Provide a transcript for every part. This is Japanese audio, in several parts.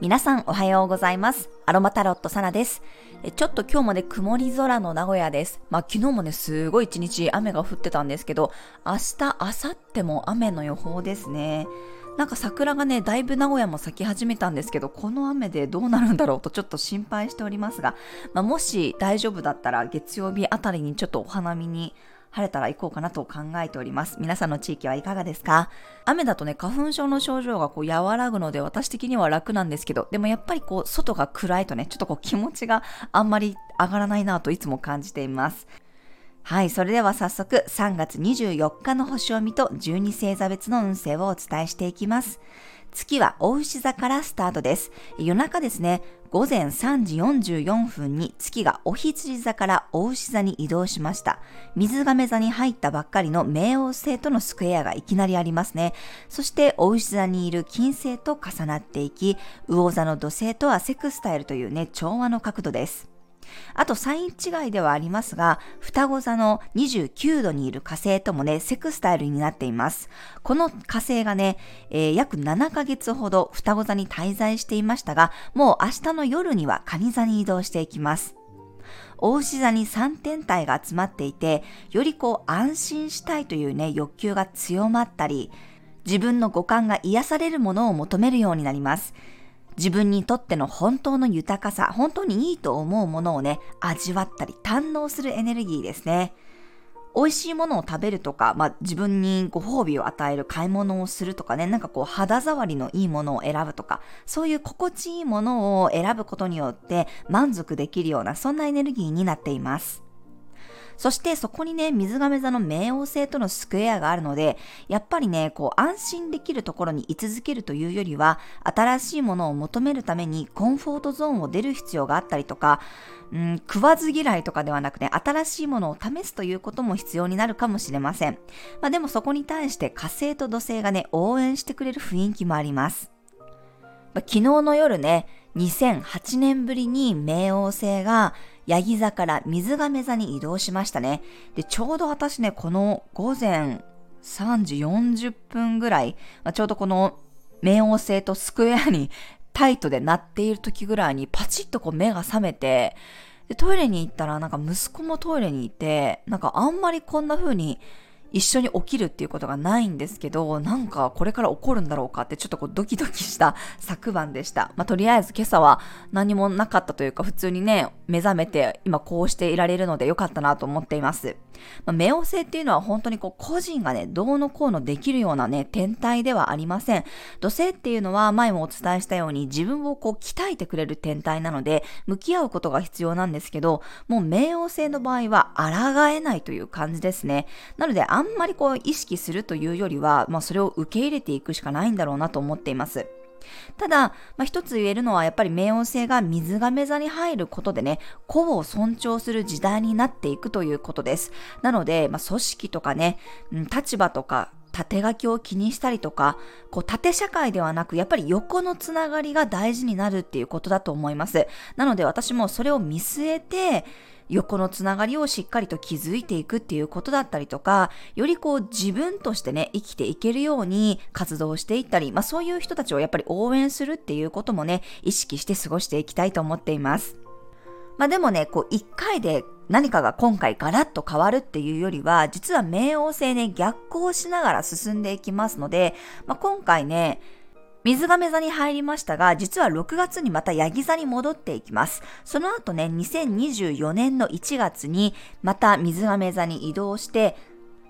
皆さんおはようございます。アロマタロットサナです。ちょっと今日もね、曇り空の名古屋です。まあ昨日もね、すごい一日雨が降ってたんですけど、明日、明後日も雨の予報ですね。なんか桜がね、だいぶ名古屋も咲き始めたんですけど、この雨でどうなるんだろうとちょっと心配しておりますが、まあ、もし大丈夫だったら月曜日あたりにちょっとお花見に晴れたら行こうかなと考えております。皆さんの地域はいかがですか？雨だとね、花粉症の症状がこう和らぐので私的には楽なんですけど、でもやっぱりこう外が暗いとね、ちょっとこう気持ちがあんまり上がらないなといつも感じています。はい、それでは早速3月24日の星を見と12星座別の運勢をお伝えしていきます。月は大牛座からスタートです。夜中ですね、午前3時44分に月がお羊座から大牛座に移動しました。水亀座に入ったばっかりの冥王星とのスクエアがいきなりありますね。そして大牛座にいる金星と重なっていき、魚座の土星とはセクスタイルというね、調和の角度です。あとサイン違いではありますが、双子座の29度にいる火星ともね、セクスタイルになっています。この火星がね、えー、約7ヶ月ほど双子座に滞在していましたが、もう明日の夜には蟹座に移動していきます。大牛座に3天体が集まっていて、よりこう安心したいというね、欲求が強まったり、自分の五感が癒されるものを求めるようになります。自分にとっての本当の豊かさ、本当にいいと思うものをね、味わったり堪能するエネルギーですね。美味しいものを食べるとか、まあ、自分にご褒美を与える買い物をするとかね、なんかこう肌触りのいいものを選ぶとか、そういう心地いいものを選ぶことによって満足できるような、そんなエネルギーになっています。そしてそこにね、水亀座の冥王星とのスクエアがあるので、やっぱりね、こう安心できるところに居続けるというよりは、新しいものを求めるためにコンフォートゾーンを出る必要があったりとか、うん、食わず嫌いとかではなくね、新しいものを試すということも必要になるかもしれません。まあでもそこに対して火星と土星がね、応援してくれる雰囲気もあります。まあ、昨日の夜ね、2008年ぶりに冥王星がヤギ座から水亀座に移動しましたね。で、ちょうど私ね、この午前3時40分ぐらい、まあ、ちょうどこの冥王星とスクエアにタイトでなっている時ぐらいにパチッとこう目が覚めて、で、トイレに行ったらなんか息子もトイレにいて、なんかあんまりこんな風に一緒に起きるっていうことがないんですけど、なんかこれから起こるんだろうかってちょっとこうドキドキした昨晩でした。まあ、とりあえず今朝は何もなかったというか普通にね、目覚めて今こうしていられるので良かったなと思っています。まあ、冥王星っていうのは本当にこう個人がね、どうのこうのできるようなね、天体ではありません。土星っていうのは前もお伝えしたように自分をこう鍛えてくれる天体なので、向き合うことが必要なんですけど、もう冥王星の場合は抗えないという感じですね。なのであんまりこう意識するというよりは、まあ、それを受け入れていくしかないんだろうなと思っています。ただ、まあ、一つ言えるのはやっぱり冥王星が水亀座に入ることでね、個を尊重する時代になっていくということです。なので、まあ、組織とかね、立場とか縦書きを気にしたりとか、こう縦社会ではなく、やっぱり横のつながりが大事になるっていうことだと思います。なので私もそれを見据えて、横のつながりをしっかりと築いていくっていうことだったりとか、よりこう自分としてね、生きていけるように活動していったり、まあそういう人たちをやっぱり応援するっていうこともね、意識して過ごしていきたいと思っています。まあでもね、こう一回で何かが今回ガラッと変わるっていうよりは、実は冥王星ね、逆行しながら進んでいきますので、まあ今回ね、水亀座に入りましたが、実は6月にまたヤギ座に戻っていきます。その後ね、2024年の1月にまた水亀座に移動して、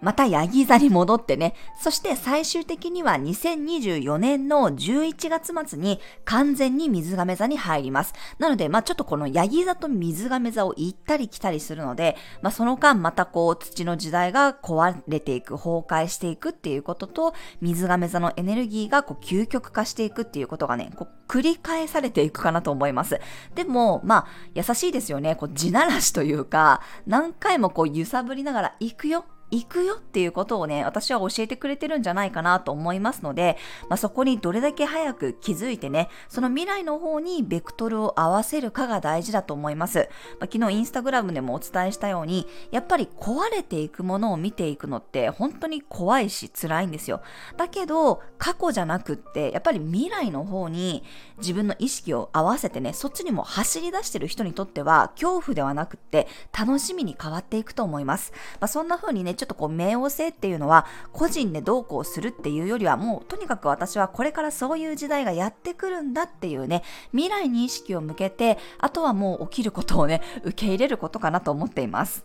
またヤギ座に戻ってね、そして最終的には2024年の11月末に完全に水亀座に入ります。なので、まあちょっとこのヤギ座と水亀座を行ったり来たりするので、まあその間またこう土の時代が壊れていく、崩壊していくっていうことと、水亀座のエネルギーがこう究極化していくっていうことがね、こう繰り返されていくかなと思います。でも、まあ優しいですよね。こう地ならしというか、何回もこう揺さぶりながら行くよ、行くよっていうことをね、私は教えてくれてるんじゃないかなと思いますので、まあ、そこにどれだけ早く気づいてね、その未来の方にベクトルを合わせるかが大事だと思います。まあ、昨日インスタグラムでもお伝えしたように、やっぱり壊れていくものを見ていくのって本当に怖いし辛いんですよ。だけど、過去じゃなくって、やっぱり未来の方に自分の意識を合わせてね、そっちにも走り出してる人にとっては、恐怖ではなくって楽しみに変わっていくと思います。まあ、そんな風にね、ちょっとこう、冥王星っていうのは、個人でどうこうするっていうよりは、もうとにかく私はこれからそういう時代がやってくるんだっていうね、未来に意識を向けて、あとはもう起きることをね、受け入れることかなと思っています。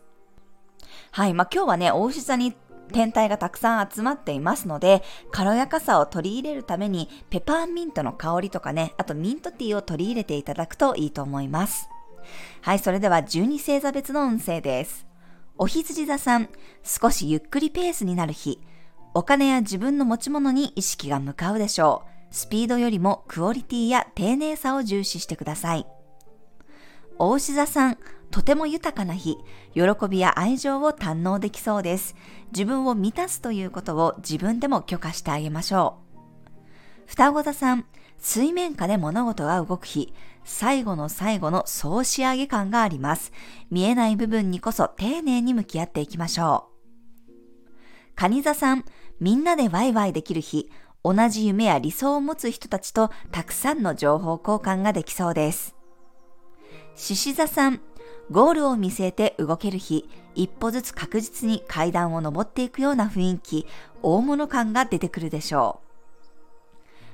はい、まあ今日はね、お牛座に天体がたくさん集まっていますので、軽やかさを取り入れるために、ペパーミントの香りとかね、あとミントティーを取り入れていただくといいと思います。はい、それでは12星座別の運勢です。お羊座さん、少しゆっくりペースになる日。お金や自分の持ち物に意識が向かうでしょう。スピードよりもクオリティや丁寧さを重視してください。お牛座さん、とても豊かな日、喜びや愛情を堪能できそうです。自分を満たすということを自分でも許可してあげましょう。双子座さん、水面下で物事が動く日、最後の最後の総仕上げ感があります。見えない部分にこそ丁寧に向き合っていきましょう。蟹座さん、みんなでワイワイできる日、同じ夢や理想を持つ人たちとたくさんの情報交換ができそうです。獅子座さん、ゴールを見据えて動ける日、一歩ずつ確実に階段を登っていくような雰囲気、大物感が出てくるでしょう。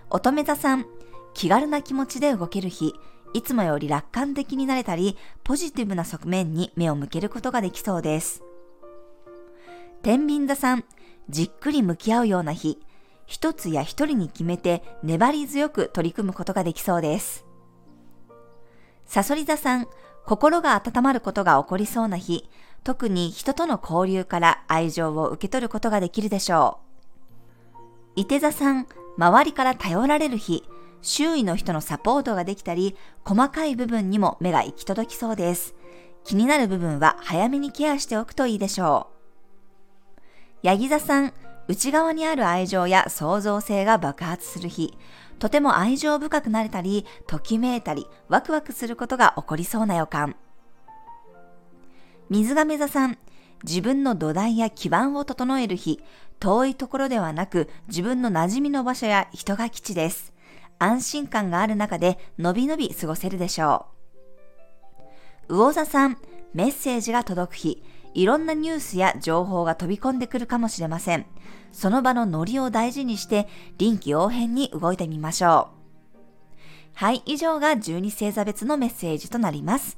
乙女座さん、気軽な気持ちで動ける日、いつもより楽観的になれたり、ポジティブな側面に目を向けることができそうです。天秤座さん、じっくり向き合うような日、一つや一人に決めて粘り強く取り組むことができそうです。サソリ座さん、心が温まることが起こりそうな日、特に人との交流から愛情を受け取ることができるでしょう。伊手座さん、周りから頼られる日、周囲の人のサポートができたり、細かい部分にも目が行き届きそうです。気になる部分は早めにケアしておくといいでしょう。ヤギ座さん、内側にある愛情や創造性が爆発する日、とても愛情深くなれたり、ときめいたり、ワクワクすることが起こりそうな予感。水亀座さん、自分の土台や基盤を整える日、遠いところではなく自分の馴染みの場所や人が基地です。安心感がある中でのびのび過ごせるでしょう。魚座さん、メッセージが届く日、いろんなニュースや情報が飛び込んでくるかもしれません。その場のノリを大事にして臨機応変に動いてみましょう。はい、以上が12星座別のメッセージとなります。